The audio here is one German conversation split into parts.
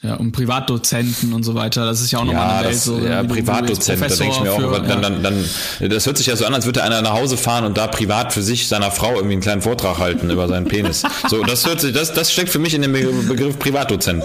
Ja, und Privatdozenten und so weiter, das ist ja auch nochmal Ja, eine Welt. das, So, ja, Privatdozent, da denke ich mir auch, für- dann, dann, dann, das hört sich ja so an, als würde einer nach Hause fahren und da privat für sich seiner Frau irgendwie einen kleinen Vortrag halten über seinen Penis. So, das hört sich, das, das steckt für mich in dem Be- Begriff Privatdozent.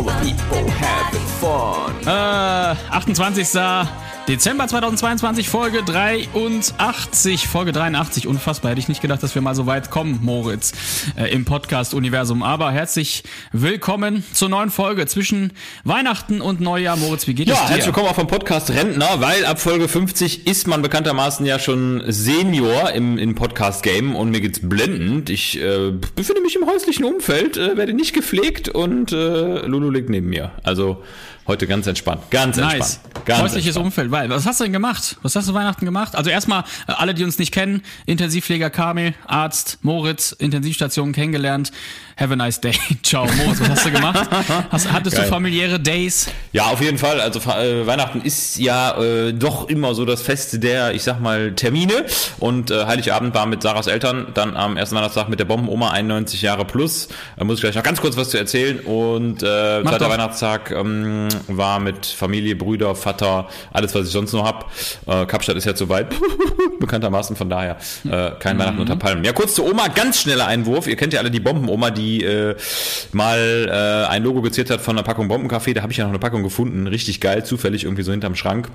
All the people having fun. Äh, 28. Dezember 2022, Folge 83. Folge 83, unfassbar. Hätte ich nicht gedacht, dass wir mal so weit kommen, Moritz, äh, im Podcast-Universum. Aber herzlich willkommen zur neuen Folge zwischen Weihnachten und Neujahr. Moritz, wie geht Ja, es dir? herzlich willkommen auch vom Podcast Rentner, weil ab Folge 50 ist man bekanntermaßen ja schon Senior im, im Podcast-Game und mir geht's blendend. Ich äh, befinde mich im häuslichen Umfeld, äh, werde nicht gepflegt und äh, Lulu liegt neben mir. Also heute ganz entspannt. Ganz Nice. entspannt. Ganz Häusliches entspannt. Umfeld. Weil, was hast du denn gemacht? Was hast du Weihnachten gemacht? Also erstmal, äh, alle, die uns nicht kennen, Intensivpfleger Kamil, Arzt, Moritz, Intensivstation kennengelernt. Have a nice day. Ciao, Moritz, was hast du gemacht? Hast, hattest Geil. du familiäre Days? Ja, auf jeden Fall. Also äh, Weihnachten ist ja äh, doch immer so das Fest der, ich sag mal, Termine. Und äh, Heiligabend war mit Sarahs Eltern, dann am ersten Weihnachtstag mit der Bombenoma 91 Jahre plus. Da muss ich gleich noch ganz kurz was zu erzählen. Und äh, zweiter. Weihnachtstag ähm, war mit Familie, Brüder, Vater, alles, was ich sonst noch hab. Äh, Kapstadt ist ja zu weit, bekanntermaßen, von daher äh, kein Weihnachten unter Palmen. Ja, kurz zur Oma, ganz schneller Einwurf. Ihr kennt ja alle die Bombenoma, die äh, mal äh, ein Logo geziert hat von einer Packung Bombenkaffee. Da habe ich ja noch eine Packung gefunden, richtig geil, zufällig irgendwie so hinterm Schrank.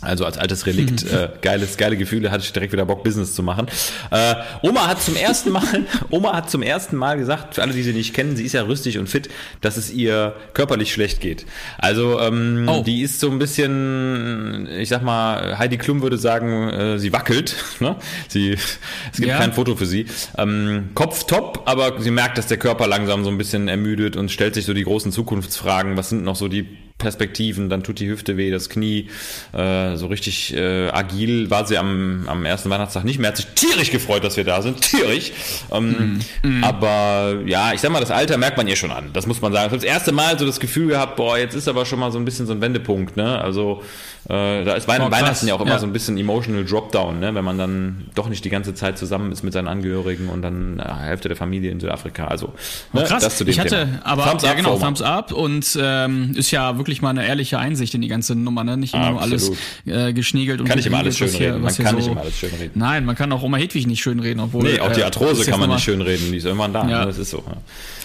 Also als altes Relikt, äh, geiles, geile Gefühle, hatte ich direkt wieder Bock, Business zu machen. Äh, Oma hat zum ersten Mal, Oma hat zum ersten Mal gesagt, für alle, die sie nicht kennen, sie ist ja rüstig und fit, dass es ihr körperlich schlecht geht. Also ähm, Oh. die ist so ein bisschen, ich sag mal, Heidi Klum würde sagen, äh, sie wackelt. Ne? Sie, es gibt Ja. kein Foto für sie. Ähm, Kopf top, aber sie merkt, dass der Körper langsam so ein bisschen ermüdet und stellt sich so die großen Zukunftsfragen. Was sind noch so die Perspektiven? Dann tut die Hüfte weh, das Knie. Äh, so richtig äh, agil war sie am, am ersten Weihnachtstag nicht mehr. Hat sich tierisch gefreut, dass wir da sind. Tierisch. Ähm, Aber ja, ich sag mal, das Alter merkt man ihr schon an. Das muss man sagen. Ich habe das erste Mal so das Gefühl gehabt, boah, jetzt ist aber schon mal so ein bisschen so ein Wendepunkt. Ne? Also äh, da ist Weihn Oh, krass. Weihnachten ja auch immer Ja. so ein bisschen emotional Dropdown, ne? wenn man dann doch nicht die ganze Zeit zusammen ist mit seinen Angehörigen und dann äh, Hälfte der Familie in Südafrika. Also ne? Krass, das zu dem ich hatte Thema. aber Thumbs ja up, genau. Thumbs up und ähm, ist ja wirklich mal eine ehrliche Einsicht in die ganze Nummer, ne? Nicht immer nur alles äh, geschniegelt und Kann nicht immer alles was schönreden. Man kann nicht immer alles schönreden. Nein, man kann auch Oma Hedwig nicht schönreden, obwohl Nee, auch die äh, Arthrose kann man nicht mal- schönreden, die ist irgendwann da. Ja. Ne? Das ist so. Ja.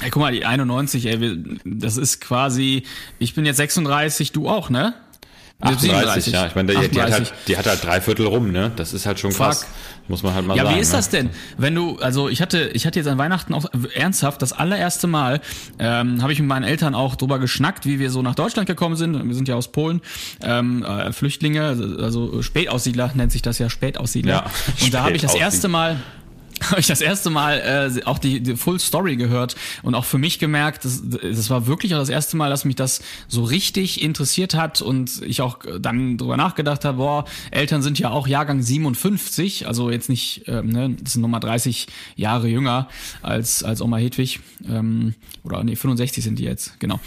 Ey, guck mal, die 91, ey, das ist quasi, ich bin jetzt 36, du auch, ne? Wir 38, ja. Ich meine, die, die, hat 38. halt, die hat halt drei Viertel rum, ne? Das ist halt schon krass. Fuck. Muss man halt mal Ja, sagen. wie ist ne? das denn? Wenn du, also ich hatte, ich hatte jetzt an Weihnachten auch ernsthaft das allererste Mal, ähm, habe ich mit meinen Eltern auch drüber geschnackt, wie wir so nach Deutschland gekommen sind. Wir sind ja aus Polen, ähm, äh, Flüchtlinge, also- Spätaussiedler nennt sich das ja Spätaussiedler. Ja, Und da habe ich das erste Mal habe ich das erste Mal äh, auch die, die Full Story gehört und auch für mich gemerkt, das, das war wirklich auch das erste Mal, dass mich das so richtig interessiert hat und ich auch dann drüber nachgedacht habe, boah, Eltern sind ja auch Jahrgang 57, also jetzt nicht, ähm, ne, das sind nochmal 30 Jahre jünger als, als Oma Hedwig, ähm, oder nee, 65 sind die jetzt, genau.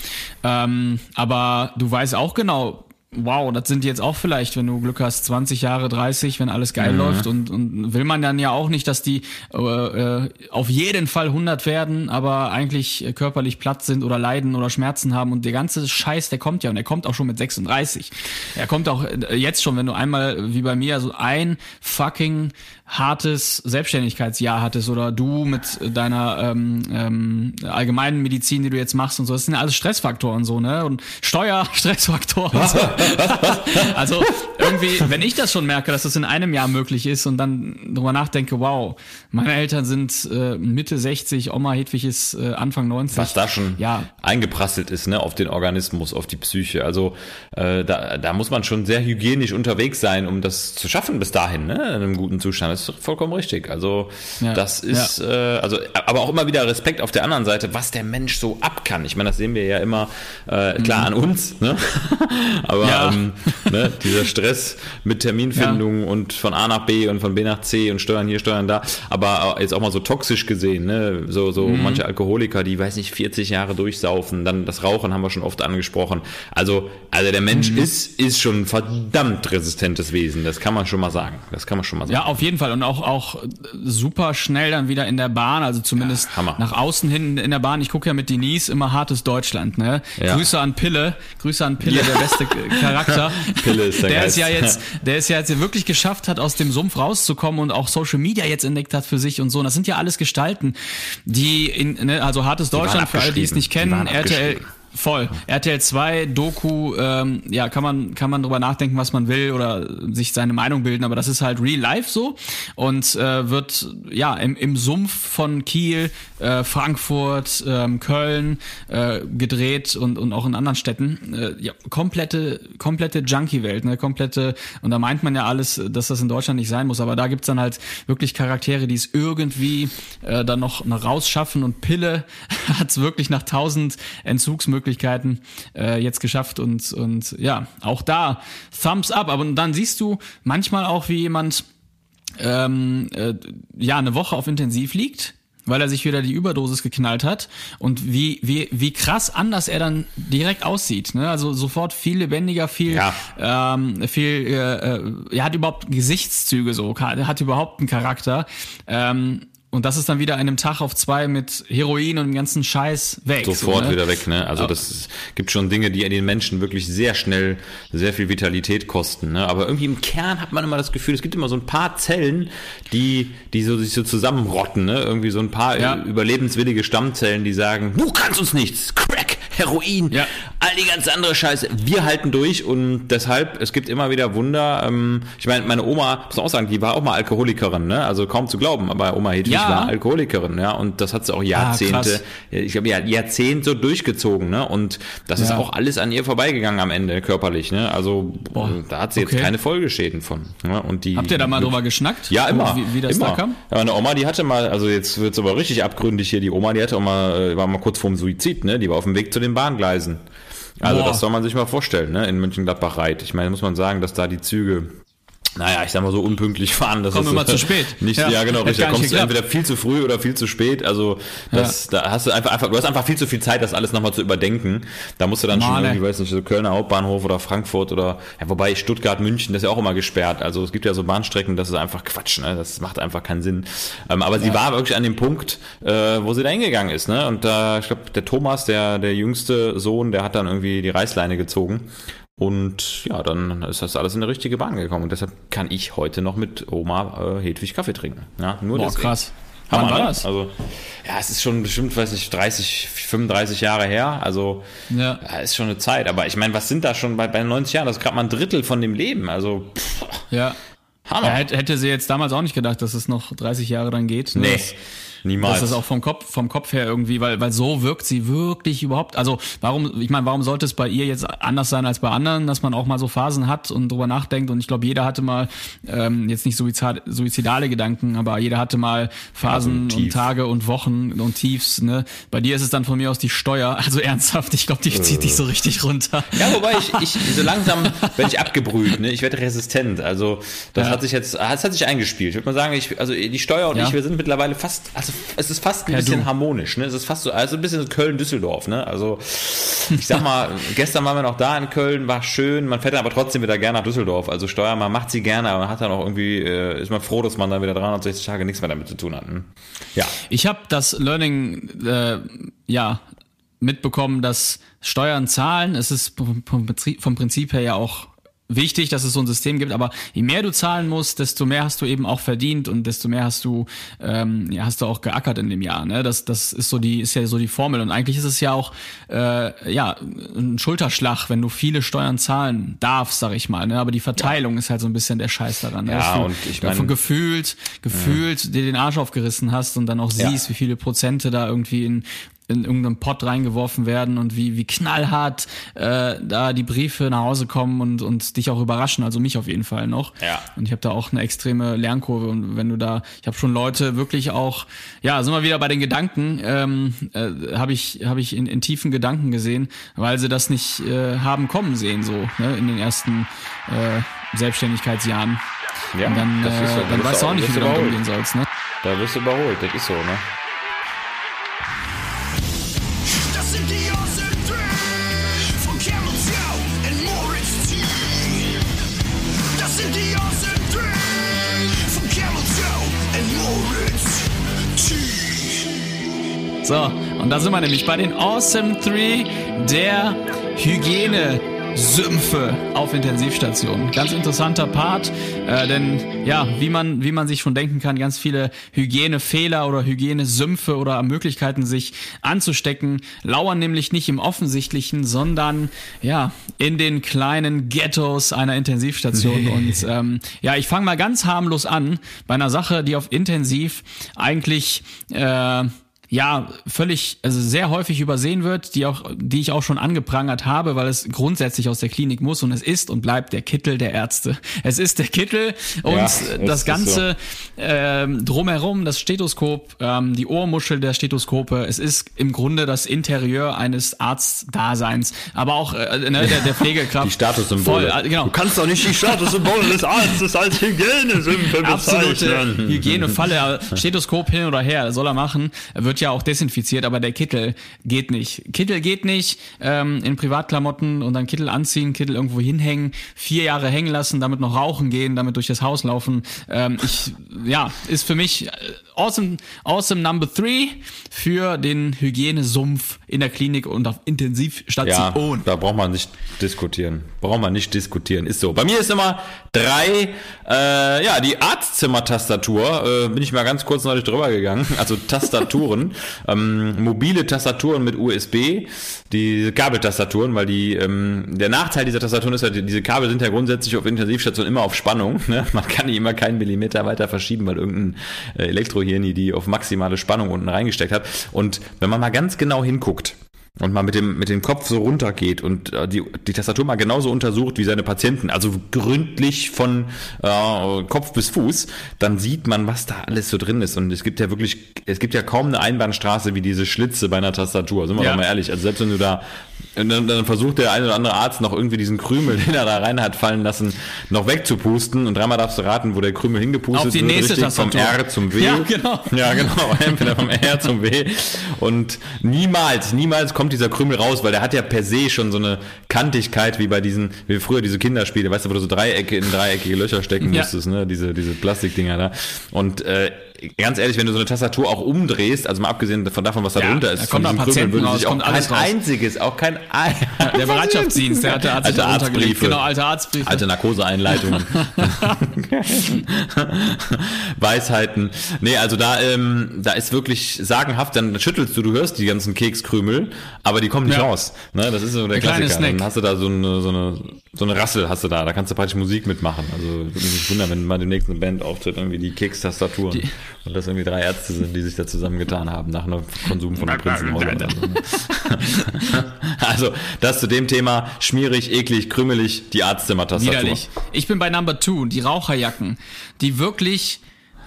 Ähm, aber du weißt auch genau, Wow, das sind jetzt auch vielleicht, wenn du Glück hast, 20 Jahre, 30, wenn alles geil läuft und, und will man dann ja auch nicht, dass die äh, äh, auf jeden Fall 100 werden, aber eigentlich äh, körperlich platt sind oder leiden oder Schmerzen haben und der ganze Scheiß, der kommt ja und der kommt auch schon mit 36. Er kommt auch äh, jetzt schon, wenn du einmal wie bei mir so ein fucking hartes Selbstständigkeitsjahr hattest oder du mit deiner ähm, ähm, allgemeinen Medizin, die du jetzt machst und so, das sind ja alles Stressfaktoren so, ne? Und Steuer, Stressfaktoren. und so. also irgendwie, wenn ich das schon merke, dass das in einem Jahr möglich ist und dann drüber nachdenke, wow, meine Eltern sind äh, Mitte 60, Oma Hedwig ist äh, Anfang 90. Was da schon ja. eingeprasselt ist, ne, auf den Organismus, auf die Psyche. Also äh, da, da muss man schon sehr hygienisch unterwegs sein, um das zu schaffen bis dahin, ne, in einem guten Zustand. Das ist vollkommen richtig. Also Ja. das ist, äh, also aber auch immer wieder Respekt auf der anderen Seite, was der Mensch so ab kann. Ich meine, das sehen wir ja immer äh, klar an uns, ne? aber Mhm. Ja. ähm, ne, dieser Stress mit Terminfindung und von A nach B und von B nach C und Steuern hier, Steuern da, aber jetzt auch mal so toxisch gesehen, ne? so, so Mhm. manche Alkoholiker, die, weiß nicht, 40 Jahre durchsaufen, dann das Rauchen haben wir schon oft angesprochen. Also, also der Mensch Mhm. ist, ist schon ein verdammt resistentes Wesen, das kann man schon mal sagen. Das kann man schon mal sagen. Ja, auf jeden Fall. Und auch, auch super schnell dann wieder in der Bahn, also zumindest Ja, nach außen hin in der Bahn. Ich gucke ja mit Denise immer hartes Deutschland, ne? Ja. Grüße an Pille, Grüße an Pille, der beste Charakter. Ist der der es ja jetzt, der es ja jetzt wirklich geschafft hat, aus dem Sumpf rauszukommen und auch Social Media jetzt entdeckt hat für sich und so. Und das sind ja alles Gestalten, die in, ne, also hartes Deutschland, für alle, die es nicht kennen, RTL. Voll. RTL 2, Doku, ähm, ja, kann man, kann man drüber nachdenken, was man will oder sich seine Meinung bilden, aber das ist halt real life so und äh, wird ja im, im Sumpf von Kiel, äh, Frankfurt, ähm, Köln äh, gedreht und, und auch in anderen Städten. Äh, ja, komplette, komplette Junkie-Welt, ne? Komplette, und da meint man ja alles, dass das in Deutschland nicht sein muss, aber da gibt's dann halt wirklich Charaktere, die es irgendwie äh, dann noch, noch rausschaffen und Pille hat's wirklich nach tausend Entzugsmöglichkeiten äh, jetzt geschafft und, und ja, auch da Thumbs up, aber dann siehst du manchmal auch, wie jemand ähm, äh, ja eine Woche auf Intensiv liegt, weil er sich wieder die Überdosis geknallt hat und wie wie wie krass anders er dann direkt aussieht, ne? Also sofort viel lebendiger, viel Ja. ähm, viel äh, äh, er hat überhaupt Gesichtszüge so, er hat überhaupt einen Charakter. Ähm, und das ist dann wieder einem Tag auf zwei mit Heroin und dem ganzen Scheiß weg. Sofort so, ne? wieder weg, ne? Also Ja. das ist, gibt schon Dinge, die den Menschen wirklich sehr schnell sehr viel Vitalität kosten, ne? Aber irgendwie im Kern hat man immer das Gefühl, es gibt immer so ein paar Zellen, die, die so sich so zusammenrotten, ne? Irgendwie so ein paar Ja. äh, überlebenswillige Stammzellen, die sagen, du kannst uns nichts, Heroin, Ja. all die ganze andere Scheiße. Wir halten durch und deshalb, es gibt immer wieder Wunder. Ähm, ich meine, meine Oma, muss man auch sagen, die war auch mal Alkoholikerin, ne? Also kaum zu glauben, aber Oma Hedwig Ja. war Alkoholikerin, ja, und das hat sie auch Jahrzehnte, krass. ja, ich glaube, ja, Jahrzehnt so durchgezogen, ne? Und das ist Ja. auch alles an ihr vorbeigegangen am Ende, körperlich, ne? Also Boah, da hat sie jetzt okay. keine Folgeschäden von. Ne? Und die, Habt ihr da mal drüber geschnackt? ja, immer. Wie, wie das immer. da kam? Ja, meine Oma, die hatte mal, also jetzt wird's aber richtig abgründig hier, die Oma, die hatte auch mal, äh, war mal kurz vorm Suizid, ne? Die war auf dem Weg zu den Bahngleisen. Also Boah. das soll man sich mal vorstellen, ne? In Mönchengladbach Reit. Ich meine, muss man sagen, dass da die Züge naja, ich sag mal so unpünktlich fahren. Das Kommen ist, immer zu spät. Nicht, Ja, ja, genau, richtig. Da kommst du entweder viel zu früh oder viel zu spät. Also das, da hast du einfach, einfach, du hast einfach viel zu viel Zeit, das alles nochmal zu überdenken. Da musst du dann schon Mann, ey. irgendwie, weiß nicht, so Kölner Hauptbahnhof oder Frankfurt oder, ja, wobei Stuttgart, München, das ist ja auch immer gesperrt. Also es gibt ja so Bahnstrecken, das ist einfach Quatsch, ne? Das macht einfach keinen Sinn. Ähm, aber sie war wirklich an dem Punkt, äh, wo sie da hingegangen ist, ne? Und da, ich glaube, der Thomas, der, der jüngste Sohn, der hat dann irgendwie die Reißleine gezogen. Und ja, dann ist das alles in die richtige Bahn gekommen. Und deshalb kann ich heute noch mit Oma äh, Hedwig Kaffee trinken. Ja, nur Boah, deswegen. krass. Hammer, Wann war ne? das? Also, ja, es ist schon bestimmt, weiß ich, 30, 35 Jahre her. Also, Ja. ist schon eine Zeit. Aber ich meine, was sind da schon bei, bei 90 Jahren? Das ist gerade mal ein Drittel von dem Leben. Also, pff, Ja. Hammer. Hätte sie jetzt damals auch nicht gedacht, dass es noch 30 Jahre dann geht. ne? nee, Das- niemals. Das ist auch vom Kopf, vom Kopf her irgendwie, weil, weil so wirkt sie wirklich überhaupt. Also warum, ich meine, warum sollte es bei ihr jetzt anders sein als bei anderen, dass man auch mal so Phasen hat und drüber nachdenkt? Und ich glaube, jeder hatte mal ähm, jetzt nicht suizid, suizidale Gedanken, aber jeder hatte mal Phasen so ein und. Tage und Wochen und Tiefs. Ne? Bei dir ist es dann von mir aus die Steuer. Also ernsthaft, ich glaube, die zieht dich so richtig runter. Ja, wobei ich, ich so langsam werde ich abgebrüht, ne? Ich werde resistent. Also das Ja. hat sich jetzt, das hat sich eingespielt. Ich würde mal sagen, ich, also die Steuer und Ja. ich, wir sind mittlerweile fast, also es ist fast ein Per bisschen Du. harmonisch, ne? Es ist fast so, also ein bisschen so Köln-Düsseldorf, ne? Also ich sag mal, gestern waren wir noch da in Köln, war schön, man fährt dann aber trotzdem wieder gerne nach Düsseldorf. Also Steuer, man macht sie gerne, aber man hat dann auch irgendwie, äh, ist man froh, dass man dann wieder 360 Tage nichts mehr damit zu tun hat. Hm? Ja. Ich habe das Learning äh, ja mitbekommen, dass Steuern zahlen, es ist vom Prinzip her ja auch wichtig, dass es so ein System gibt, aber je mehr du zahlen musst, desto mehr hast du eben auch verdient und desto mehr hast du ähm, ja, hast du auch geackert in dem Jahr. Ne? Das das ist so die ist ja so die Formel und eigentlich ist es ja auch äh, ja ein Schulterschlag, wenn du viele Steuern zahlen darfst, sag ich mal. Ne? Aber die Verteilung ja. ist halt so ein bisschen der Scheiß daran. Ne? Ja, du und ich meine gefühlt gefühlt ja. dir den Arsch aufgerissen hast und dann auch siehst, wie viele Prozente da irgendwie in in irgendeinen Pott reingeworfen werden und wie, wie knallhart äh, da die Briefe nach Hause kommen und, und dich auch überraschen, also mich auf jeden Fall noch. Ja. Und ich habe da auch eine extreme Lernkurve und wenn du da, ich habe schon Leute wirklich auch, ja, sind wir wieder bei den Gedanken, ähm, äh, habe ich, hab ich in, in tiefen Gedanken gesehen, weil sie das nicht äh, haben kommen sehen, so ne, in den ersten äh, Selbstständigkeitsjahren. Ja, und dann, ist so. äh, dann Da weißt du auch nicht, wie du damit umgehen sollst. Ne? Da wirst du überholt, das ist so, ne? So, und da sind wir nämlich bei den Awesome 3 der Hygiene. Sümpfe auf Intensivstationen. Ganz interessanter Part, äh, denn ja, wie man, wie man sich schon denken kann, ganz viele Hygienefehler oder Hygienesümpfe oder Möglichkeiten, sich anzustecken, lauern nämlich nicht im Offensichtlichen, sondern ja, in den kleinen Ghettos einer Intensivstation. Und ähm, ja, ich fange mal ganz harmlos an bei einer Sache, die auf Intensiv eigentlich äh, ja, völlig, also sehr häufig übersehen wird, die auch, die ich auch schon angeprangert habe, weil es grundsätzlich aus der Klinik muss und es ist und bleibt der Kittel der Ärzte. Es ist der Kittel und Ja, das es ist Ganze ähm, drumherum, das Stethoskop, ähm, die Ohrmuschel der Stethoskope, es ist im Grunde das Interieur eines Arztdaseins, aber auch äh, ne, der, der Pflegekraft. Die Statussymbole. Voll, äh, genau. Du kannst doch nicht die Statussymbole des Arztes als Hygienesümpfe absolute bezeichnen. Hygienefalle. Aber Stethoskop hin oder her, soll er machen. Wird ja auch desinfiziert, aber der Kittel geht nicht. Kittel geht nicht ähm, in Privatklamotten und dann Kittel anziehen, Kittel irgendwo hinhängen, vier Jahre hängen lassen, damit noch rauchen gehen, damit durch das Haus laufen. Ähm, ich, ja, ist für mich äh, awesome, awesome Number Three für den Hygienesumpf in der Klinik und auf Ja, Intensivstation. da braucht man nicht diskutieren. Braucht man nicht diskutieren. Ist so. Bei mir ist immer drei, äh, ja, die Arztzimmertastatur, äh, bin ich mal ganz kurz neulich drüber gegangen. Also Tastaturen, ähm, mobile Tastaturen mit USB, die Kabeltastaturen, weil die, ähm, der Nachteil dieser Tastaturen ist ja, die- diese Kabel sind ja grundsätzlich auf Intensivstationen immer auf Spannung. Ne? Man kann die immer keinen Millimeter weiter verschieben, weil irgendein Elektrohirni die auf maximale Spannung unten reingesteckt hat. Und wenn man mal ganz genau hinguckt, und mal mit dem, mit dem Kopf so runtergeht und äh, die, die Tastatur mal genauso untersucht wie seine Patienten, also gründlich von äh, Kopf bis Fuß, dann sieht man, was da alles so drin ist. Und es gibt ja wirklich, es gibt ja kaum eine Einbahnstraße wie diese Schlitze bei einer Tastatur, sind wir Ja. doch mal ehrlich. Also selbst wenn du da, und dann, dann versucht der eine oder andere Arzt noch irgendwie diesen Krümel, den er da rein hat fallen lassen, noch wegzupusten und dreimal darfst du raten, wo der Krümel hingepustet Auf die wird, nächste richtig vom. R zum W. Ja, genau. Ja, genau. Entweder vom R zum W. Und niemals, niemals kommt dieser Krümel raus, weil der hat ja per se schon so eine Kantigkeit wie bei diesen, wie früher diese Kinderspiele, weißt du, wo du so Dreiecke in dreieckige Löcher stecken Ja. musstest, ne? Diese, diese Plastikdinger da. Und äh, ganz ehrlich, wenn du so eine Tastatur auch umdrehst, also mal abgesehen von davon, was da Ja, drunter ist, da von kommt am Patienten würde raus, sich auch kein einziges, auch kein ein Der Bereitschaftsdienst, der Alte da runtergelegt. Arztbriefe. Genau, alte Arztbriefe. Alte Narkoseeinleitungen. Weisheiten. Nee, also da, ähm, da ist wirklich sagenhaft, dann schüttelst du, du hörst die ganzen Kekskrümel, aber die kommen nicht Ja. raus. Ne, das ist so der kleine Klassiker. Dann hast du da so eine, so eine, so eine Rassel hast du da, da kannst du praktisch Musik mitmachen. Also würde mich nicht wundern, wenn mal demnächst eine Band auftritt, irgendwie die Kekstastaturen. Und das irgendwie drei Ärzte sind, die sich da zusammengetan haben nach einem Konsum von einem Prinzenroller. oder so, also, das zu dem Thema, schmierig, eklig, krümelig, die Arztzimmertastatur. Ich bin bei Number Two, die Raucherjacken, die wirklich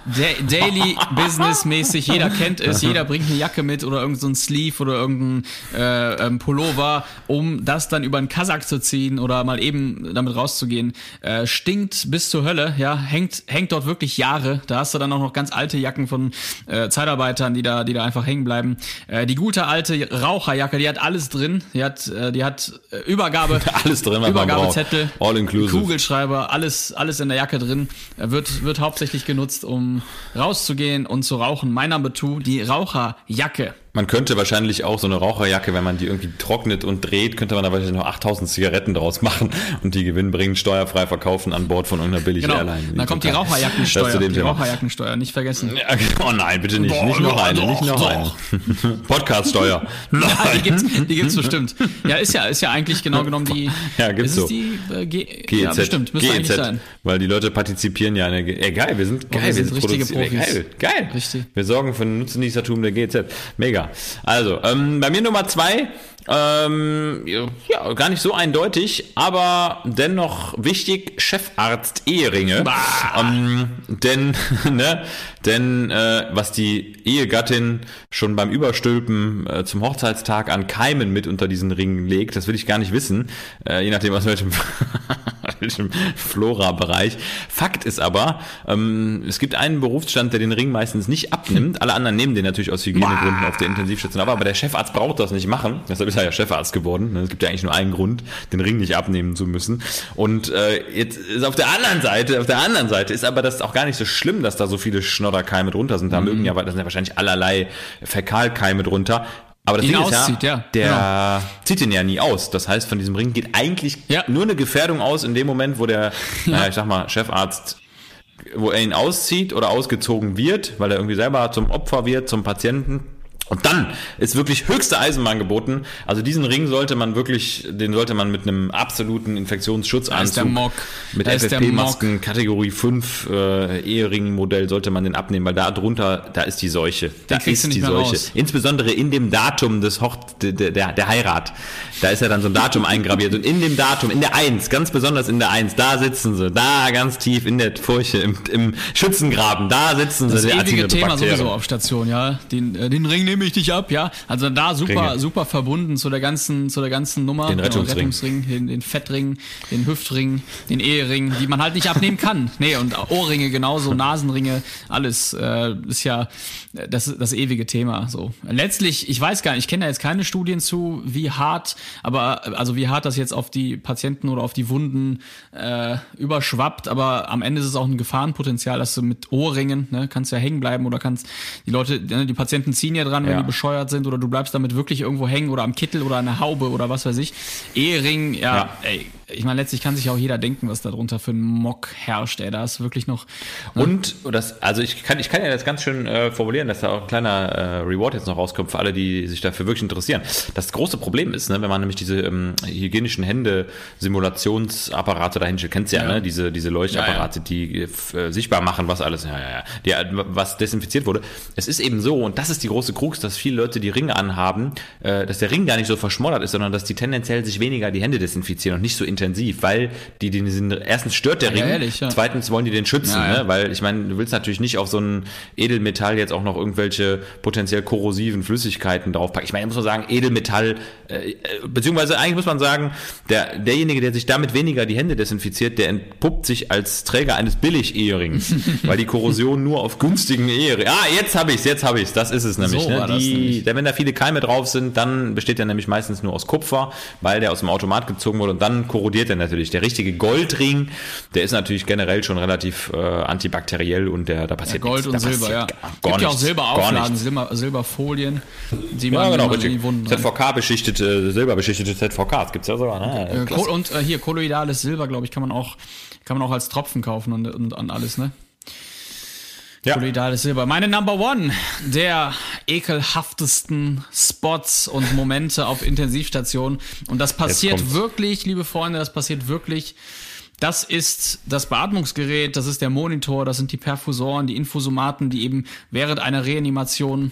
Daily Business mäßig, jeder kennt es, jeder bringt eine Jacke mit oder irgendein so ein Sleeve oder irgendein äh, ähm, Pullover, um das dann über einen Kasak zu ziehen oder mal eben damit rauszugehen. Äh, stinkt bis zur Hölle, ja, hängt, hängt dort wirklich Jahre. Da hast du dann auch noch ganz alte Jacken von äh, Zeitarbeitern, die da, die da einfach hängen bleiben. Äh, die gute alte Raucherjacke, die hat alles drin. Die hat, äh, die hat äh, Übergabe, Alles drin, Übergabezettel. All inclusive. Kugelschreiber, alles, alles in der Jacke drin. Er wird, wird hauptsächlich genutzt, um rauszugehen und zu rauchen. Mein Number Two, die Raucherjacke. Man könnte wahrscheinlich auch so eine Raucherjacke, wenn man die irgendwie trocknet und dreht, könnte man da wahrscheinlich noch 8000 Zigaretten draus machen und die gewinnbringend steuerfrei verkaufen an Bord von irgendeiner billigen Genau. Airline. Dann kommt die Raucherjackensteuer. Die Thema. Raucherjackensteuer, nicht vergessen. Ja, oh nein, bitte nicht. Boah, nicht noch doch, eine, nicht noch doch, eine. Podcaststeuer. Ja, die gibt's, die gibt's bestimmt. Ja, ist ja, ist ja eigentlich genau genommen die. Ja, gibt's ist es so. die äh, G GEZ. Ja, bestimmt, müsste eigentlich sein. Weil die Leute partizipieren ja eine. Ey, geil, wir sind geil, wir sind richtige produzi- ey, Profis. Geil, geil. Richtig. Wir sorgen für den Nutznießertum der GEZ. Mega. Also, ähm, bei mir Nummer zwei. Ähm, ja, gar nicht so eindeutig, aber dennoch wichtig, Chefarzt Eheringe. Ähm, denn, ne, denn äh, was die Ehegattin schon beim Überstülpen äh, zum Hochzeitstag an Keimen mit unter diesen Ring legt, das will ich gar nicht wissen, äh, je nachdem aus welchem, welchem Flora-Bereich. Fakt ist aber, ähm, es gibt einen Berufsstand, der den Ring meistens nicht abnimmt. Alle anderen nehmen den natürlich aus Hygienegründen auf der Intensivstation, aber, aber der Chefarzt braucht das nicht machen. Deshalb ist er ja Chefarzt geworden. Es gibt ja eigentlich nur einen Grund, den Ring nicht abnehmen zu müssen. Und äh, jetzt ist auf der anderen Seite, auf der anderen Seite ist aber das auch gar nicht so schlimm, dass da so viele Schnodderkeime drunter sind. Da mögen ja, das sind ja wahrscheinlich allerlei Fäkalkeime drunter. Aber das Ding ist auszieht, ja, ja, der zieht den ja nie aus. Das heißt, von diesem Ring geht eigentlich Ja. nur eine Gefährdung aus in dem Moment, wo der, naja, ich sag mal, Chefarzt, wo er ihn auszieht oder ausgezogen wird, weil er irgendwie selber zum Opfer wird, zum Patienten. Und dann ist wirklich höchste Eisenbahn geboten. Also diesen Ring sollte man wirklich, den sollte man mit einem absoluten Infektionsschutzanzug, ist der Mock. mit FFP-Masken, Kategorie 5 äh, Ehering-Modell sollte man den abnehmen, weil da drunter, da ist die Seuche. Da du ist die Seuche. raus. Insbesondere in dem Datum des Hocht der, der, der Heirat. Da ist ja dann so ein Datum eingraviert. Und in dem Datum, in der Eins, ganz besonders in der Eins, da sitzen sie, da ganz tief in der Furche, im, im Schützengraben, da sitzen Das sie, die ewige Thema sowieso auf Station, ja. Den, äh, den Ring nehme ich dich ab, ja. Also da super, Ringe. super verbunden zu der ganzen, zu der ganzen Nummer. Den Genau, Rettungsring. Rettungsring, den, den Fettring, den Hüftring, den Ehering, die man halt nicht abnehmen kann. Nee, und Ohrringe genauso, Nasenringe, alles äh, ist ja äh, das, das ewige Thema. So. Letztlich, ich weiß gar nicht, ich kenne da jetzt keine Studien zu, wie hart, aber äh, also wie hart das jetzt auf die Patienten oder auf die Wunden äh, überschwappt, aber am Ende ist es auch ein Gefahrenpotenzial, dass du mit Ohrringen, ne, kannst ja hängen bleiben oder kannst die Leute, ne, die Patienten ziehen ja dran, wenn Ja. die bescheuert sind oder du bleibst damit wirklich irgendwo hängen oder am Kittel oder an der Haube oder was weiß ich. Ehering, ja, Ja. ey, ich meine, letztlich kann sich auch jeder denken, was da drunter für ein Mock herrscht, ey, da ist wirklich noch, ne, Und das, also ich kann, ich kann ja das ganz schön äh, formulieren, dass da auch ein kleiner äh, Reward jetzt noch rauskommt für alle, die sich dafür wirklich interessieren. Das große Problem ist, ne, wenn man nämlich diese ähm, hygienischen Hände Simulationsapparate dahin stellt, kennst du ja, Ja. ne, diese diese Leuchtapparate, die äh, sichtbar machen, was alles, ja, ja, ja, die, äh, was desinfiziert wurde. Es ist eben so und das ist die große Krux, dass viele Leute die Ringe anhaben, äh, dass der Ring gar nicht so verschmoddert ist, sondern dass die tendenziell sich weniger die Hände desinfizieren und nicht so intensiv, weil die den sind, erstens stört der Ja, Ring, ehrlich, ja. zweitens wollen die den schützen, Ja, ne? weil ich meine, du willst natürlich nicht auf so ein Edelmetall jetzt auch noch irgendwelche potenziell korrosiven Flüssigkeiten draufpacken. Ich meine, muss man sagen, Edelmetall, äh, äh, beziehungsweise eigentlich muss man sagen, der, derjenige, der sich damit weniger die Hände desinfiziert, der entpuppt sich als Träger eines Billig-Eherings, weil die Korrosion nur auf günstigen Ehering. Ah, jetzt habe ich's, jetzt habe ich's. Das ist es nämlich. So ne? die, nämlich. der, wenn da viele Keime drauf sind, dann besteht der nämlich meistens nur aus Kupfer, weil der aus dem Automat gezogen wurde und dann korrodiert er natürlich. Der richtige Goldring, der ist natürlich generell schon relativ äh, antibakteriell und der da passiert Gold nichts. und Da Silber, ja. Gar, Gibt ja auch Silberauflagen. Silber, Silberfolien, die Ja, man, genau, die man in die Wunden ZVK-beschichtete, silberbeschichtete ZVKs gibt's ja sogar. Ne? Äh, und äh, hier kolloidales Silber, glaube ich, kann man auch kann man auch als Tropfen kaufen und, und, und alles, ne? Ja. Kolloidales Silber. Meine Number One der ekelhaftesten Spots und Momente auf Intensivstationen. Und das passiert wirklich, liebe Freunde, das passiert wirklich. Das ist das Beatmungsgerät, das ist der Monitor, das sind die Perfusoren, die Infosomaten, die eben während einer Reanimation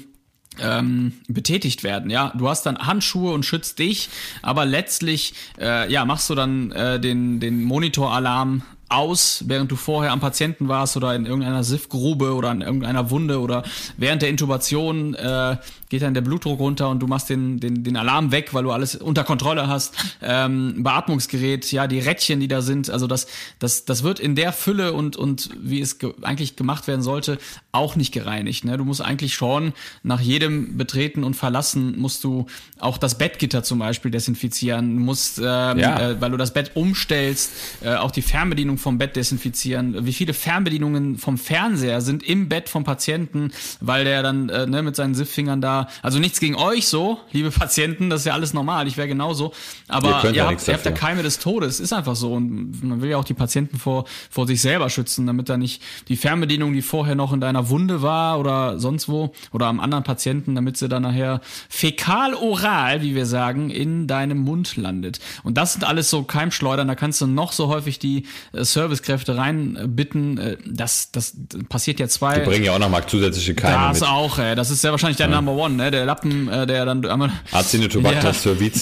ähm, betätigt werden. Ja, du hast dann Handschuhe und schützt dich, aber letztlich äh, ja machst du dann äh, den den Monitoralarm aus, während du vorher am Patienten warst oder in irgendeiner Siffgrube oder in irgendeiner Wunde oder während der Intubation äh, geht dann der Blutdruck runter und du machst den, den, den Alarm weg, weil du alles unter Kontrolle hast. Ähm, Beatmungsgerät, ja, die Rädchen, die da sind, also das, das, das wird in der Fülle und, und wie es ge eigentlich gemacht werden sollte, auch nicht gereinigt. Ne? Du musst eigentlich schon nach jedem Betreten und Verlassen musst du auch das Bettgitter zum Beispiel desinfizieren. Musst, ähm, Ja. äh, weil du das Bett umstellst, äh, auch die Fernbedienung vom Bett desinfizieren, wie viele Fernbedienungen vom Fernseher sind im Bett vom Patienten, weil der dann äh, ne, mit seinen Siffingern da, also nichts gegen euch so, liebe Patienten, das ist ja alles normal, ich wäre genauso, Ihr aber ihr, nichts habt, ihr habt ja dafür. Keime des Todes, ist einfach so und man will ja auch die Patienten vor, vor sich selber schützen, damit da nicht die Fernbedienung, die vorher noch in deiner Wunde war oder sonst wo oder am anderen Patienten, damit sie dann nachher fäkal-oral, wie wir sagen, in deinem Mund landet. Und das sind alles so Keimschleudern, da kannst du noch so häufig die äh, Servicekräfte reinbitten, äh, das, das passiert ja zwei. Die bringen ja auch nochmal zusätzliche Keime das mit. auch, ey. Das ist ja wahrscheinlich der Number One, ne? Der Lappen, äh, der dann einmal. Acinetobacter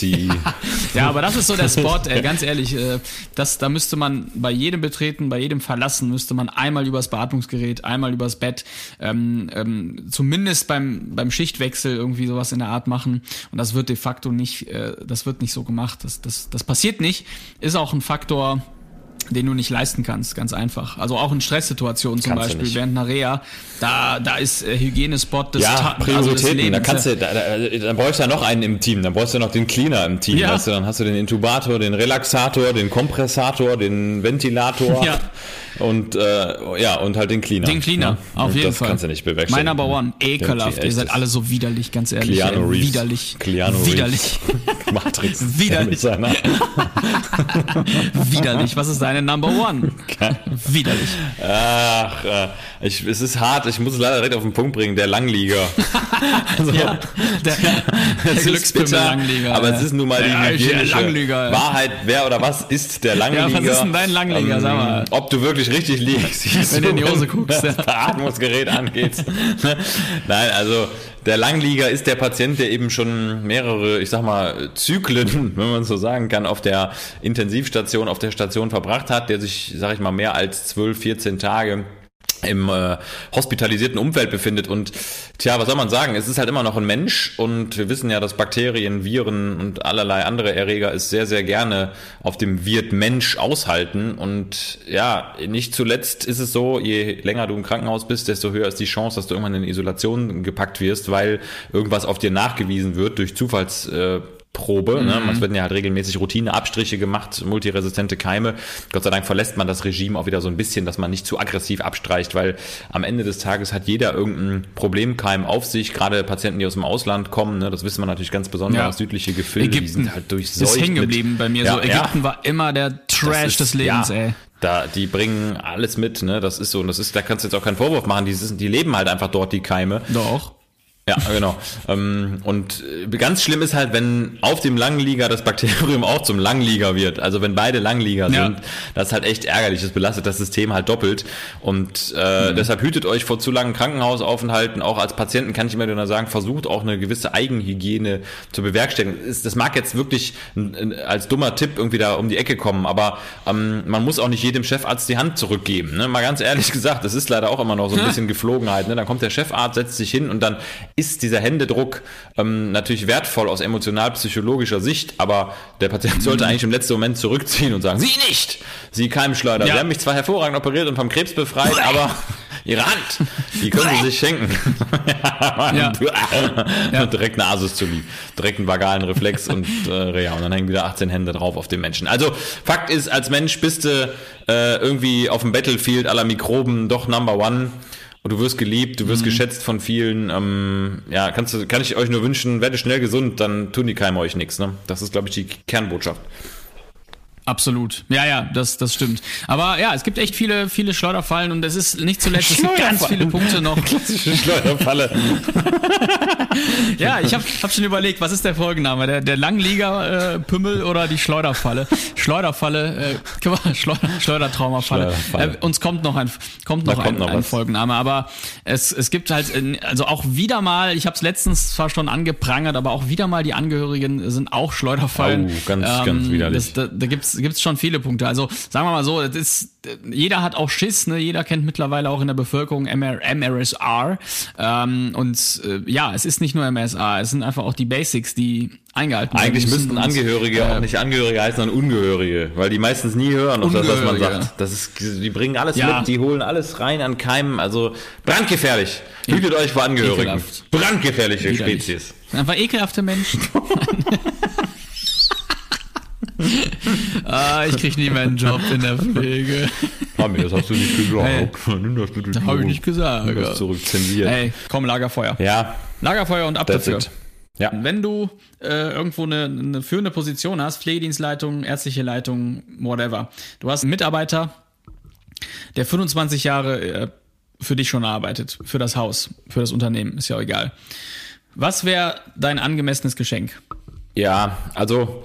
Ja. Ja, aber das ist so der Spot, ey, ganz ehrlich. Äh, das, da müsste man bei jedem Betreten, bei jedem Verlassen, müsste man einmal übers Beatmungsgerät, einmal übers Bett, ähm, ähm, zumindest beim, beim Schichtwechsel irgendwie sowas in der Art machen. Und das wird de facto nicht, äh, das wird nicht so gemacht. Das, das, das passiert nicht. Ist auch ein Faktor, den du nicht leisten kannst, ganz einfach. Also auch in Stresssituationen zum Kannst Beispiel, während einer Reha, da, da ist äh, Hygienespot des Ja, Ta- also des Prioritäten. da kannst du, da, da, dann brauchst du ja noch einen im Team. Dann brauchst du noch den Cleaner im Team. Ja. Weißt du, dann hast du den Intubator, den Relaxator, den Kompressator, den Ventilator Ja. und äh, ja und halt den Cleaner. Den Cleaner, Ne? auf und jeden das Fall. kannst du nicht Mein bewerkstelligen. Number One, ekelhaft. Ihr seid das- alle so widerlich, ganz ehrlich. Keanu ey. Reeves. Widerlich. Keanu widerlich. Reeves. Matrix. Widerlich. Widerlich. Was ist deine Number One? widerlich. Ach, äh, ich, es ist hart. Ich muss es leider direkt auf den Punkt bringen. Der Langlieger. Also, Ja, der, der Es ist Glückspimmel bitter, Langlieger. aber ja. es ist nun mal die Ja. Wahrheit. Wer oder was ist der Langlieger? Ja, was ist denn dein Langlieger, sag mal. Ob du wirklich richtig liegst, Wenn du in die Hose guckst, das Beatmungsgerät angeht. Nein, also der Langlieger ist der Patient, der eben schon mehrere, ich sag mal, Zyklen, wenn man so sagen kann, auf der Intensivstation, auf der Station verbracht hat, der sich, sag ich mal, mehr als 12, 14 Tage im äh, hospitalisierten Umfeld befindet und tja, was soll man sagen? Es ist halt immer noch ein Mensch und wir wissen ja, dass Bakterien, Viren und allerlei andere Erreger es sehr, sehr gerne auf dem Wirt Mensch aushalten und ja, nicht zuletzt ist es so, je länger du im Krankenhaus bist, desto höher ist die Chance, dass du irgendwann in Isolation gepackt wirst, weil irgendwas auf dir nachgewiesen wird durch Zufalls äh, Probe. Ne? Es werden ja halt regelmäßig Routineabstriche gemacht, multiresistente Keime. Gott sei Dank verlässt man das Regime auch wieder so ein bisschen, dass man nicht zu aggressiv abstreicht, weil am Ende des Tages hat jeder irgendeinen Problemkeim auf sich, gerade Patienten, die aus dem Ausland kommen, ne? das wissen wir natürlich ganz besonders, Ja. südliche Gefilde, die Ägypten sind halt durchseucht. ist hängen geblieben bei mir. Ja, so Ägypten ja. war immer der Trash ist- des Lebens, ja, ey. Da, die bringen alles mit, ne? Das ist so, und das ist, da kannst du jetzt auch keinen Vorwurf machen. Die, die leben halt einfach dort, die Keime. Doch. Ja, genau. Ähm, und äh, ganz schlimm ist halt, wenn auf dem Langlieger das Bakterium auch zum Langlieger wird. Also wenn beide Langlieger Ja. sind, das ist halt echt ärgerlich. Das belastet das System halt doppelt. Und äh, Mhm. deshalb hütet euch vor zu langen Krankenhausaufenthalten. Auch als Patienten kann ich immer nur sagen, versucht auch eine gewisse Eigenhygiene zu bewerkstelligen. Das mag jetzt wirklich als dummer Tipp irgendwie da um die Ecke kommen, aber ähm, man muss auch nicht jedem Chefarzt die Hand zurückgeben. Ne? Mal ganz ehrlich gesagt, das ist leider auch immer noch so ein bisschen Geflogenheit. Ne? Dann kommt der Chefarzt, setzt sich hin und dann ist dieser Händedruck ähm, natürlich wertvoll aus emotional-psychologischer Sicht, aber der Patient sollte Mhm. eigentlich im letzten Moment zurückziehen und sagen, Sie nicht! Sie Keimschleuder. Ja. Sie haben mich zwar hervorragend operiert und vom Krebs befreit, aber Ihre Hand, die können Sie sich schenken. Ja. Und direkt eine Asystolie, direkt einen vagalen Reflex und äh, ja, und dann hängen wieder 18 Hände drauf auf dem Menschen. Also Fakt ist, als Mensch bist du äh, irgendwie auf dem Battlefield aller Mikroben doch Number One. Und du wirst geliebt, du wirst Mhm. geschätzt von vielen. Ähm, ja, kannst du, kann ich euch nur wünschen, werdet schnell gesund, dann tun die Keime euch nichts. Ne? Das ist, glaube ich, die Kernbotschaft. Absolut. Ja, ja, das, das stimmt. Aber ja, es gibt echt viele, viele Schleuderfallen und es ist nicht zuletzt, es gibt ganz viele Punkte noch. Klassische Schleuderfalle. Ja, ich habe hab schon überlegt, was ist der Folgenname? Der, der Langlieger-Pümmel oder die Schleuderfalle? Schleuderfalle, äh, Schleuder, Schleudertraumafalle. Schleuderfalle. Äh, uns kommt noch ein, kommt noch, kommt ein, noch ein. Folgenname, aber es, es gibt halt, äh, also auch wieder mal, ich habe es letztens zwar schon angeprangert, aber auch wieder mal die Angehörigen sind auch Schleuderfallen. Au, ganz, ganz widerlich. Das, da da gibt's gibt's schon viele Punkte. Also sagen wir mal so, das ist, jeder hat auch Schiss, ne? Jeder kennt mittlerweile auch in der Bevölkerung MR, MRSR. Ähm, und äh, ja, es ist nicht nur MRSA, es sind einfach auch die Basics, die eingehalten werden Eigentlich müssen. müssten Angehörige äh, auch nicht Angehörige heißen, sondern Ungehörige, weil die meistens nie hören auf das, was man sagt. Das ist, die bringen alles Ja. mit, die holen alles rein an Keimen, also brandgefährlich. Hütet euch vor Angehörigen. Ekelhaft. Brandgefährliche Widerlich. Spezies. Einfach ekelhafte Menschen. ah, ich krieg nie mehr einen Job in der Pflege. Mami, das hast du nicht gesagt. Nimm das bitte Habe ich nicht gesagt. Nimm das zurück, zensiert. Ey, komm, Lagerfeuer. Ja, Lagerfeuer und ab that's dafür. it. Ja. Wenn du äh, irgendwo eine, eine führende Position hast, Pflegedienstleitung, ärztliche Leitung, whatever. Du hast einen Mitarbeiter, der 25 Jahre äh, für dich schon arbeitet, für das Haus, für das Unternehmen, ist ja auch egal. Was wäre dein angemessenes Geschenk? Ja, also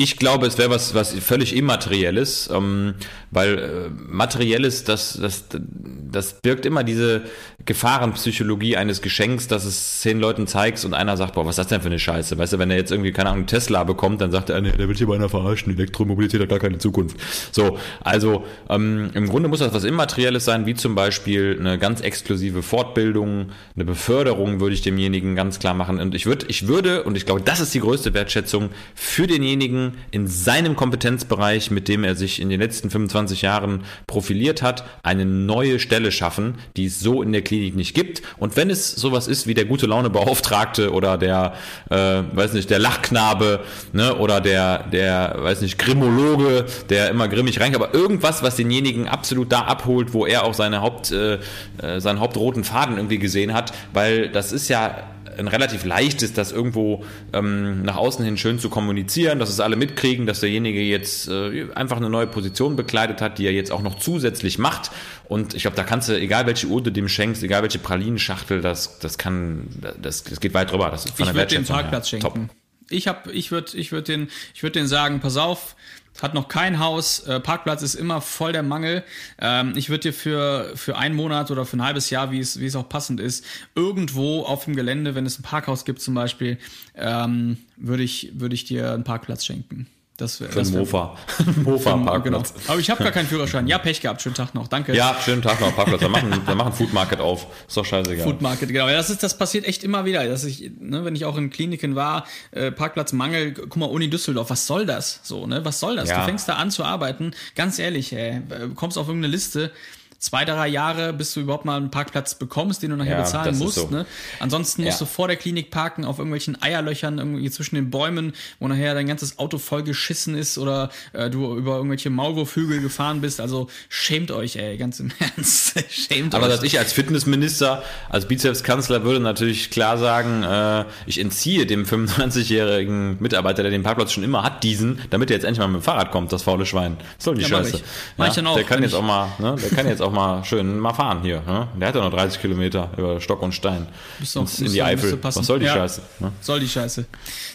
ich glaube, es wäre was, was völlig Immaterielles, ähm, weil äh, Materielles, das, das, das birgt immer diese Gefahrenpsychologie eines Geschenks, dass es zehn Leuten zeigst und einer sagt, boah, was ist das denn für eine Scheiße? Weißt du, wenn er jetzt irgendwie, keine Ahnung, Tesla bekommt, dann sagt er, nee, der wird hier bei einer verarschen, Elektromobilität hat gar keine Zukunft. So, also ähm, im Grunde muss das was Immaterielles sein, wie zum Beispiel eine ganz exklusive Fortbildung, eine Beförderung würde ich demjenigen ganz klar machen. Und ich würde, ich würde, und ich glaube, das ist die größte Wertschätzung für denjenigen in seinem Kompetenzbereich, mit dem er sich in den letzten 25 Jahren profiliert hat, eine neue Stelle schaffen, die es so in der Klinik nicht gibt. Und wenn es sowas ist wie der gute Laune Beauftragte oder der, äh, weiß nicht, der Lachknabe, ne, oder der, der, weiß nicht, Grimmologe, der immer grimmig reinkommt, aber irgendwas, was denjenigen absolut da abholt, wo er auch seine Haupt, äh, äh, seinen hauptroten Faden irgendwie gesehen hat, weil das ist ja ein relativ leichtes, das irgendwo ähm, nach außen hin schön zu kommunizieren, dass es alle mitkriegen, dass derjenige jetzt äh, einfach eine neue Position bekleidet hat, die er jetzt auch noch zusätzlich macht. Und ich glaube, da kannst du, egal welche Uhr du dem schenkst, egal welche Pralinenschachtel, das, das kann, das, das geht weit drüber. Das ist von Ich würde den Wertschätzung her Parkplatz top. schenken. Ich hab, ich würde, ich würde den, ich würde den sagen, pass auf, hat noch kein Haus, äh, Parkplatz ist immer voll der Mangel. Ähm, ich würde dir für für einen Monat oder für ein halbes Jahr, wie es wie es auch passend ist, irgendwo auf dem Gelände, wenn es ein Parkhaus gibt zum Beispiel, ähm, würde ich würde ich dir einen Parkplatz schenken. Das wäre Für wär- Mofa. Mofa Genau. Parkplatz. Aber ich habe gar keinen Führerschein. Ja, Pech gehabt. Schönen Tag noch. Danke. Ja, schönen Tag noch, Parkplatz. Wir machen, wir machen Food Market auf. Ist doch scheißegal. Food Market, genau. Ja, das ist, das passiert echt immer wieder, dass ich, ne, wenn ich auch in Kliniken war, äh, Parkplatzmangel, guck mal, Uni Düsseldorf, was soll das? So, ne, was soll das? Ja. Du fängst da an zu arbeiten, ganz ehrlich, ey, äh, kommst auf irgendeine Liste, zwei, drei Jahre, bis du überhaupt mal einen Parkplatz bekommst, den du nachher Ja, bezahlen musst, so. ne? Ansonsten musst Ja. du vor der Klinik parken, auf irgendwelchen Eierlöchern, irgendwie zwischen den Bäumen, wo nachher dein ganzes Auto voll geschissen ist oder äh, du über irgendwelche Maulwurfhügel gefahren bist, also schämt euch, ey, ganz im Ernst, schämt Aber euch. dass ich als Fitnessminister, als Bizepskanzler würde natürlich klar sagen, äh, ich entziehe dem 25-jährigen Mitarbeiter, der den Parkplatz schon immer hat, diesen, damit er jetzt endlich mal mit dem Fahrrad kommt, das faule Schwein. Soll die Ja, mach Scheiße? ich. Mach ich dann auch, der kann jetzt ich- auch mal, ne, der kann jetzt auch mal schön mal fahren hier. Ne? Der hat ja noch 30 Kilometer über Stock und Stein. Doch- Ins- in müsste- die Eifel. Was soll die Ja. Scheiße? Ne? Soll die Scheiße.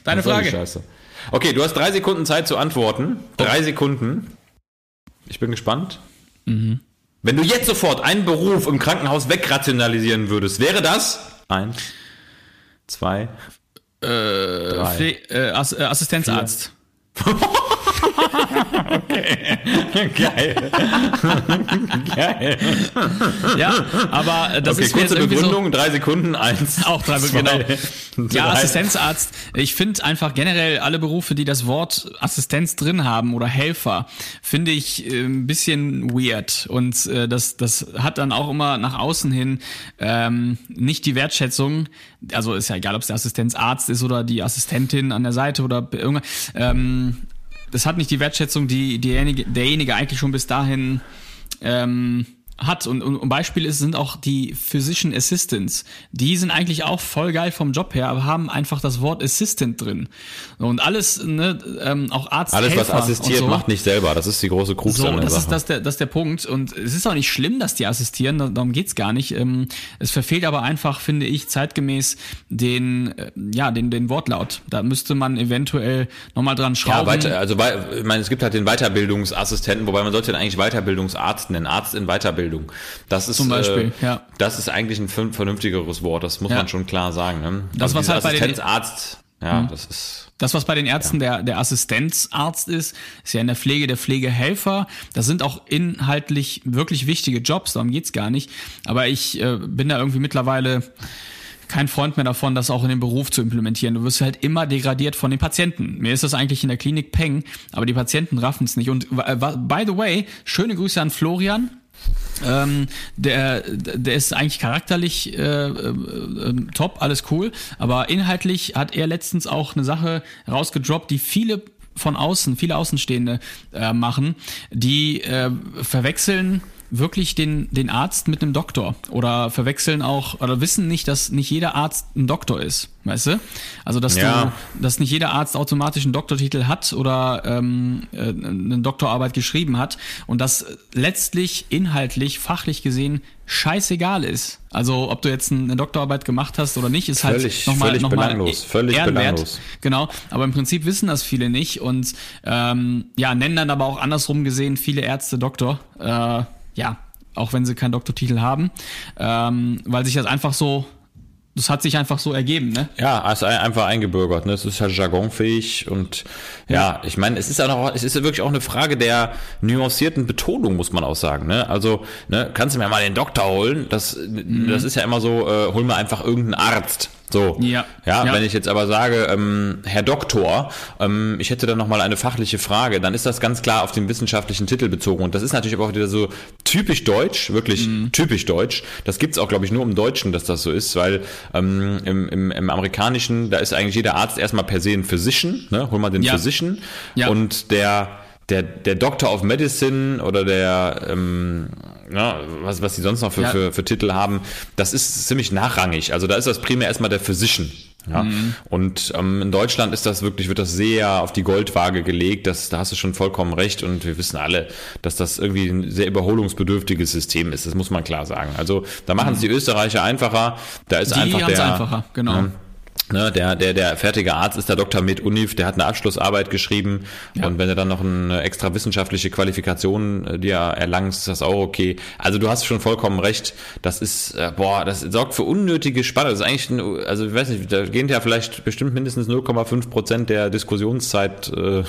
Deine Was Frage. Scheiße? Okay, du hast drei Sekunden Zeit zu antworten. Drei Oh. Sekunden. Ich bin gespannt. Mhm. Wenn du jetzt sofort einen Beruf im Krankenhaus wegrationalisieren würdest, wäre das eins, zwei, drei. Pfle äh, Ass äh, Assistenzarzt. Geil. Geil. Ja, aber äh, das Okay, ist kurze Begründung, drei Sekunden, eins, so. Auch drei, zwei, genau. Ja. Assistenzarzt. Ich finde einfach generell alle Berufe, die das Wort Assistenz drin haben oder Helfer, finde ich äh, ein bisschen weird. Und äh, das, das hat dann auch immer nach außen hin ähm, nicht die Wertschätzung. Also ist ja egal, ob es der Assistenzarzt ist oder die Assistentin an der Seite oder irgendwas. Ähm, das hat nicht die Wertschätzung, die derjenige, derjenige eigentlich schon bis dahin ähm, hat. Und, und, und Beispiel ist, sind auch die Physician Assistants. Die sind eigentlich auch voll geil vom Job her, aber haben einfach das Wort Assistant drin. Und alles, ne, ähm, auch Arzt, Alles, was Helfer assistiert, und so. macht nicht selber. Das ist die große Krux So, an der das Sache. ist, das, ist der, das ist der Punkt. Und es ist auch nicht schlimm, dass die assistieren, da- darum geht's gar nicht. Ähm, Es verfehlt aber einfach, finde ich, zeitgemäß den, äh, ja, den, den Wortlaut. Da müsste man eventuell nochmal dran schrauben. Ja, weiter, also ich meine, es gibt halt den Weiterbildungsassistenten, wobei man sollte den eigentlich Weiterbildungsarzt nennen, Arzt in Weiterbildung. Das ist Zum Beispiel, äh, ja. Das ist eigentlich ein vern- vernünftigeres Wort. Das muss Ja. man schon klar sagen. Ne? Das, was dieser halt bei den-. Assistenzarzt, ja, das ist Das, was bei den Ärzten der, der Assistenzarzt ist, ist ja in der Pflege der Pflegehelfer. Das sind auch inhaltlich wirklich wichtige Jobs, darum geht's gar nicht. Aber ich äh, bin da irgendwie mittlerweile kein Freund mehr davon, das auch in den Beruf zu implementieren. Du wirst halt immer degradiert von den Patienten. Mir ist das eigentlich in der Klinik Peng, aber die Patienten raffen es nicht. Und äh, by the way, schöne Grüße an Florian. Ähm, der, der ist eigentlich charakterlich äh, äh, äh, top, alles cool, aber inhaltlich hat er letztens auch eine Sache rausgedroppt, die viele von außen, viele Außenstehende äh, machen, die äh, verwechseln wirklich den, den Arzt mit einem Doktor oder verwechseln auch oder wissen nicht, dass nicht jeder Arzt ein Doktor ist, weißt du? Also dass Ja. du, dass nicht jeder Arzt automatisch einen Doktortitel hat oder ähm, äh, eine Doktorarbeit geschrieben hat und das letztlich inhaltlich, fachlich gesehen scheißegal ist. Also ob du jetzt eine Doktorarbeit gemacht hast oder nicht, ist Völlig- halt nochmal völlig noch belanglos, völlig ehrenwert. belanglos. Genau, aber im Prinzip wissen das viele nicht und ähm, ja, nennen dann aber auch andersrum gesehen viele Ärzte Doktor. Äh, ja, auch wenn sie keinen Doktortitel haben, ähm, weil sich das einfach so, das hat sich einfach so ergeben, ne? Ja, es ist ein- einfach eingebürgert. Ne? Es ist halt jargonfähig und ja, ich meine, es ist auch noch, es ist ja wirklich auch eine Frage der nuancierten Betonung, muss man auch sagen. Ne? Also, ne, kannst du mir mal den Doktor holen? Das, das ist ja immer so, äh, hol mir einfach irgendeinen Arzt. So. Ja. ja. Ja. wenn ich jetzt aber sage, ähm, Herr Doktor, ähm, ich hätte da nochmal eine fachliche Frage, dann ist das ganz klar auf den wissenschaftlichen Titel bezogen. Und das ist natürlich aber auch wieder so typisch deutsch, wirklich typisch deutsch. Das gibt's auch, glaube ich, nur im Deutschen, dass das so ist, weil ähm, im, im, im Amerikanischen, da ist eigentlich jeder Arzt erstmal per se ein Physician, ne? hol mal den Ja. Physician. Ja. Und der der, der Doctor of Medicine oder der, ähm, ja, was, was die sonst noch für, Ja. für, für Titel haben, das ist ziemlich nachrangig. Also da ist das primär erstmal der Physician. Ja. Mhm. Und ähm, in Deutschland ist das wirklich, wird das sehr auf die Goldwaage gelegt. Das, da hast du schon vollkommen recht. Und wir wissen alle, dass das irgendwie ein sehr überholungsbedürftiges System ist. Das muss man klar sagen. Also da machen es die Österreicher einfacher. Da ist Mhm. Die einfach der, einfacher, genau. Ja. Ne, der, der, der fertige Arzt ist der Dr. Med Univ, der hat eine Abschlussarbeit geschrieben Ja. und wenn du dann noch eine extra wissenschaftliche Qualifikation äh, dir erlangst, ist das auch okay. Also du hast schon vollkommen recht, das ist, äh, boah, das sorgt für unnötige Spannung. Das ist eigentlich, ein, also ich weiß nicht, da gehen ja vielleicht bestimmt mindestens 0,5 Prozent der Diskussionszeit äh,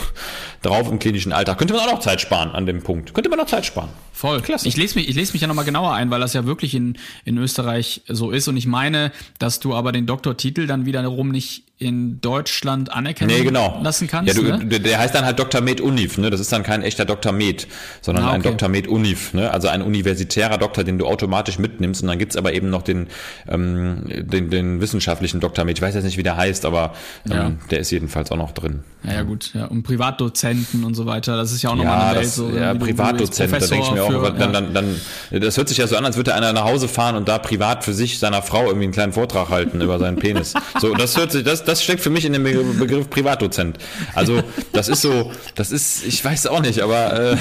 drauf im klinischen Alltag. Könnte man auch noch Zeit sparen an dem Punkt. Könnte man noch Zeit sparen. Voll. Klasse. Ich lese mich, ich lese mich ja nochmal genauer ein, weil das ja wirklich in, in Österreich so ist. Und ich meine, dass du aber den Doktortitel dann wiederum nicht in Deutschland anerkennen Nee, genau. lassen kannst. Ja, du, ne? der- heißt dann halt Dr. Med Univ, ne? Das ist dann kein echter Dr. Med, sondern Ah, ein okay. Dr. Med Univ, ne? Also ein universitärer Doktor, den du automatisch mitnimmst. Und dann gibt's aber eben noch den, ähm, den, den wissenschaftlichen Dr. Med. Ich weiß jetzt nicht, wie der heißt, aber ähm, Ja. der ist jedenfalls auch noch drin. Ja, ja, gut. Ja. Und Privatdozenten und so weiter, das ist ja auch nochmal Ja, eine Welt. das, so, ja wie du- wie du jetzt Privatdozent, da denke ich mir auch, für- dann, ja. dann, dann, das hört sich ja so an, als würde einer nach Hause fahren und da privat für sich seiner Frau irgendwie einen kleinen Vortrag halten über seinen Penis. So, das hört sich, das, das steckt für mich in dem Begriff, Begriff Privatdozent. Also, das ist so, das ist, ich weiß auch nicht, aber äh,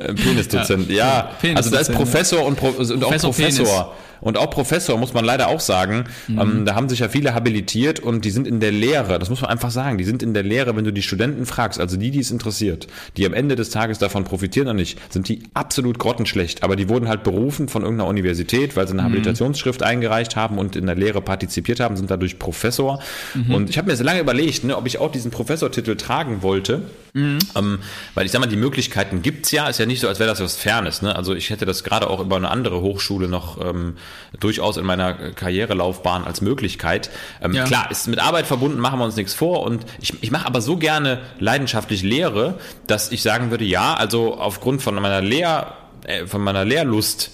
äh, Penisdozent, ja. Penisdozent, also da ist ja. Professor und, Pro, und auch Professor Professor. Penis. Und auch Professor, muss man leider auch sagen, Mhm. ähm, da haben sich ja viele habilitiert und die sind in der Lehre, das muss man einfach sagen, die sind in der Lehre, wenn du die Studenten fragst, also die, die es interessiert, die am Ende des Tages davon profitieren oder nicht, sind die absolut grottenschlecht. Aber die wurden halt berufen von irgendeiner Universität, weil sie eine Mhm. Habilitationsschrift eingereicht haben und in der Lehre partizipiert haben, sind dadurch Professor. Mhm. Und ich habe mir sehr lange überlegt, ne, ob ich auch diesen Professortitel tragen wollte. Mhm. Ähm, weil ich sag mal, die Möglichkeiten gibt's ja, ist ja nicht so, als wäre das was Fernes. Ne? Also ich hätte das gerade auch über eine andere Hochschule noch ähm, durchaus in meiner Karrierelaufbahn als Möglichkeit. Ähm, Ja. Klar, ist mit Arbeit verbunden, machen wir uns nichts vor. Und ich, ich mache aber so gerne leidenschaftlich Lehre, dass ich sagen würde, ja, also aufgrund von meiner Lehr, äh, von meiner Lehrlust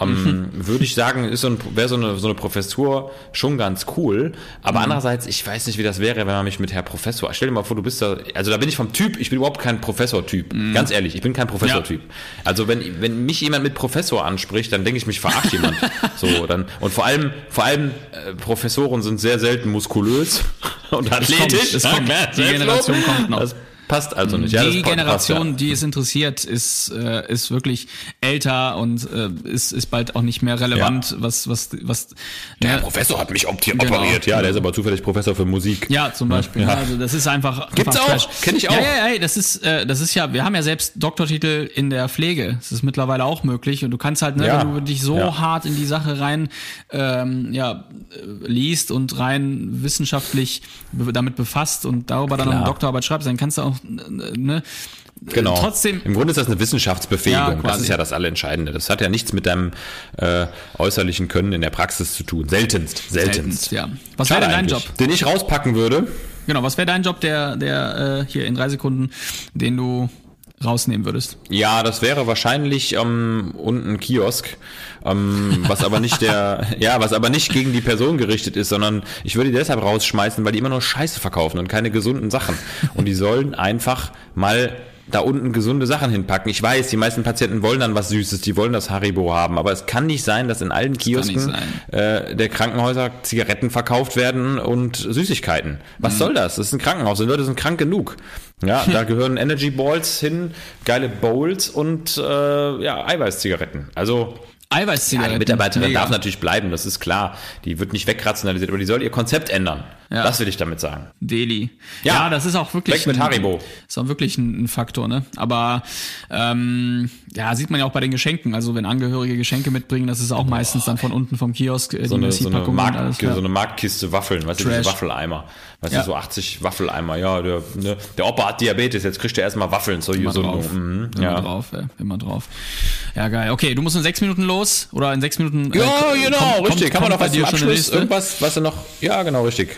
ähm, würde ich sagen, ist so ein, wäre so eine, so eine Professur schon ganz cool. Aber andererseits, ich weiß nicht, wie das wäre, wenn man mich mit Herr Professor, stell dir mal vor, du bist da, also da bin ich vom Typ, ich bin überhaupt kein Professor-Typ. Ganz ehrlich, ich bin kein Professor-Typ. Also wenn, wenn mich jemand mit Professor anspricht, dann denke ich, mich verarscht jemand. So, dann, und vor allem, vor allem, äh, Professoren sind sehr selten muskulös und athletisch. es kommt. Ja, Die Generation kommt noch. Das passt also nicht. Ja, die Generation, ja. die es interessiert, ist, äh, ist wirklich älter und äh, ist, ist bald auch nicht mehr relevant, was, was, was, Der ja, Professor hat mich opti- Genau. operiert. Ja, der ist aber zufällig Professor für Musik. ja, zum Beispiel. Ja. Also das ist einfach. Gibt's einfach auch. Kenn ich auch. Ja, ja, ja, das ist, äh, das ist ja, wir haben ja selbst Doktortitel in der Pflege. Das ist mittlerweile auch möglich und du kannst halt, ne, Ja. wenn du dich so Ja. hart in die Sache rein ähm, ja, äh, liest und rein wissenschaftlich damit befasst und darüber dann Klar. eine Doktorarbeit schreibst, dann kannst du auch, ne, Genau. Trotzdem- Im Grunde ist das eine Wissenschaftsbefähigung. Ja, das ist ja das Allerentscheidende. Das hat ja nichts mit deinem äh, äußerlichen Können in der Praxis zu tun. Seltenst. Seltenst. Seltenst, ja. Was wäre Schade dein. Job? Den ich rauspacken würde. Genau, was wäre dein Job, der, der äh, hier in drei Sekunden, den du rausnehmen würdest? Ja, das wäre wahrscheinlich ähm, unten Kiosk, ähm, was aber nicht der, ja, was aber nicht gegen die Person gerichtet ist, sondern ich würde die deshalb rausschmeißen, weil die immer nur Scheiße verkaufen und keine gesunden Sachen. Und die sollen einfach mal da unten gesunde Sachen hinpacken. Ich weiß, die meisten Patienten wollen dann was Süßes, die wollen das Haribo haben, aber es kann nicht sein, dass in allen Kiosken äh, der Krankenhäuser Zigaretten verkauft werden und Süßigkeiten. Was soll das? Das ist ein Krankenhaus, die Leute sind krank genug. Ja, da gehören Energy Balls hin, geile Bowls und äh, ja, Eiweißzigaretten. Also ja, Eiweißzigaretten. die Mitarbeiterin darf natürlich bleiben, das ist klar. Die wird nicht wegrationalisiert, aber die soll ihr Konzept ändern. Ja. Das will ich damit sagen. Deli. Ja. Ja, das ist auch wirklich. Weg mit ein- Haribo. Ist auch wirklich ein, ein Faktor, ne? Aber ähm, ja, sieht man ja auch bei den Geschenken. Also wenn Angehörige Geschenke mitbringen, das ist auch meistens dann von unten vom Kiosk äh, So eine, so, eine Mark, alles, so eine Marktkiste Waffeln, weißt du, diese Waffeleimer. Weißt Ja. du, so 80 Waffeleimer. Ja, der, ne, der Opa hat Diabetes, jetzt kriegt er erstmal Waffeln zur Immer Gesundung. drauf. Mhm, Immer ja. drauf, ja, immer drauf. Ja, geil. Okay, du musst in sechs Minuten los oder in sechs Minuten. äh, Ja, kommt- genau, kommt- richtig. Kann man kommt noch bei dir schon Abschluss? Irgendwas, was du noch. Ja, genau, richtig.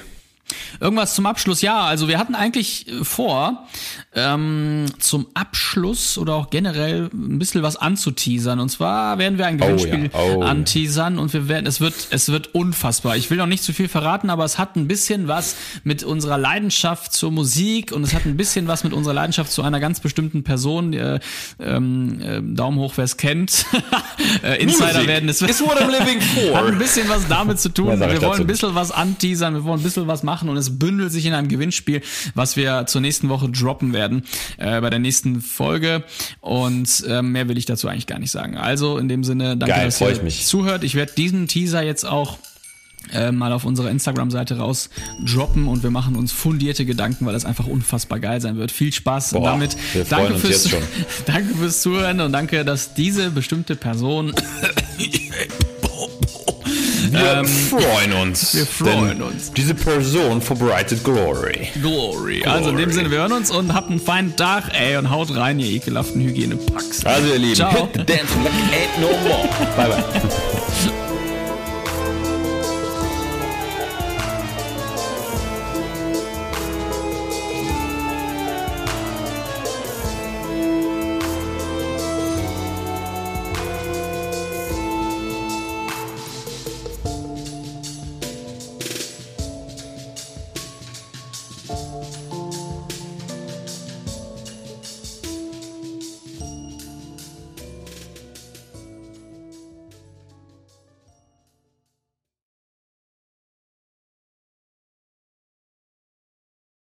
Irgendwas zum Abschluss, ja. Also wir hatten eigentlich äh, vor, ähm, zum Abschluss oder auch generell ein bisschen was anzuteasern. Und zwar werden wir ein Gewinnspiel ja. Oh, ja. anteasern und wir werden, es wird, es wird unfassbar. Ich will noch nicht zu viel verraten, aber es hat ein bisschen was mit unserer Leidenschaft zur Musik und es hat ein bisschen was mit unserer Leidenschaft zu einer ganz bestimmten Person. Äh, ähm, äh, Daumen hoch, wer es kennt. äh, Insider Music werden es is what I'm living for. Hat ein bisschen was damit zu tun. Wir wollen ein bisschen was anteasern, wir wollen ein bisschen was machen und es bündelt sich in einem Gewinnspiel, was wir zur nächsten Woche droppen werden, äh, bei der nächsten Folge. Und äh, mehr will ich dazu eigentlich gar nicht sagen. Also in dem Sinne, danke, Geil, dass ihr ich mich. zuhört. Ich werde diesen Teaser jetzt auch äh, mal auf unserer Instagram-Seite raus droppen und wir machen uns fundierte Gedanken, weil das einfach unfassbar geil sein wird. Viel Spaß Boah, damit. danke fürs, danke fürs Zuhören und danke, dass diese bestimmte Person Wir freuen uns. wir freuen uns. Diese Person verbreitet Glory. Glory. Also in dem Sinne, wir hören uns und habt einen feinen Tag, ey, und haut rein, ihr ekelhaften Hygienepacks. Also ihr Lieben, Ciao. hit the dance like ain't no more. Bye bye.